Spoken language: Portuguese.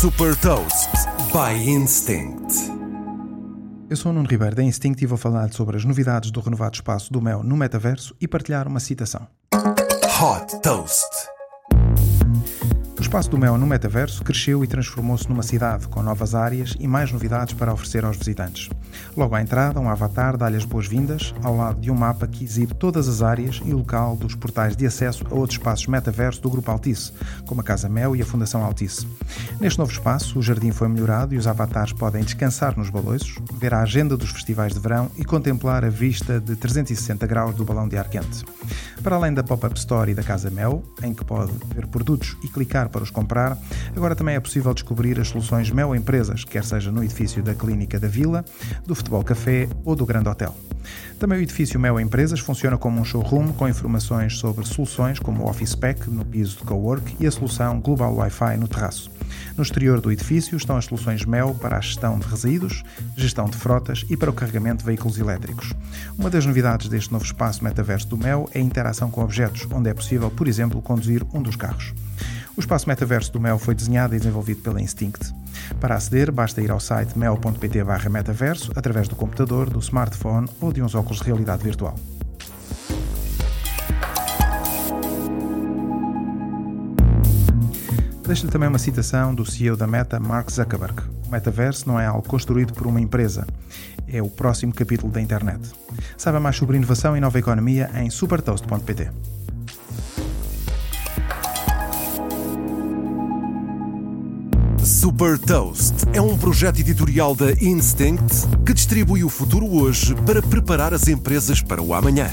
Super Toast by Instinct. Eu sou o Nuno Ribeiro da Instinct e vou falar sobre as novidades do renovado espaço do Mel no metaverso e partilhar uma citação. Hot Toast. Espaço do Mel no metaverso cresceu e transformou-se numa cidade, com novas áreas e mais novidades para oferecer aos visitantes. Logo à entrada, um avatar dá-lhe as boas-vindas, ao lado de um mapa que exibe todas as áreas e local dos portais de acesso a outros espaços metaverso do Grupo Altice, como a Casa Mel e a Fundação Altice. Neste novo espaço, o jardim foi melhorado e os avatares podem descansar nos baloiços, ver a agenda dos festivais de verão e contemplar a vista de 360 graus do balão de ar quente. Para além da Pop-Up Store e da Casa Mel, em que pode ver produtos e clicar para os comprar, agora também é possível descobrir as soluções Mel Empresas, quer seja no edifício da Clínica da Vila, do Futebol Café ou do Grande Hotel. Também o edifício Mel Empresas funciona como um showroom com informações sobre soluções como o Office Pack no piso de cowork e a solução Global Wi-Fi no terraço. No exterior do edifício estão as soluções Mel para a gestão de resíduos, gestão de frotas e para o carregamento de veículos elétricos. Uma das novidades deste novo espaço metaverso do Mel é a interação com objetos, onde é possível, por exemplo, conduzir um dos carros. O espaço metaverso do Mel foi desenhado e desenvolvido pela Instinct. Para aceder, basta ir ao site mel.pt metaverso através do computador, do smartphone ou de uns óculos de realidade virtual. Deixo-lhe também uma citação do CEO da Meta, Mark Zuckerberg. O metaverso não é algo construído por uma empresa, é o próximo capítulo da internet. Saiba mais sobre inovação e nova economia em supertoast.pt. Super Toast é um projeto editorial da Instinct que distribui o futuro hoje para preparar as empresas para o amanhã.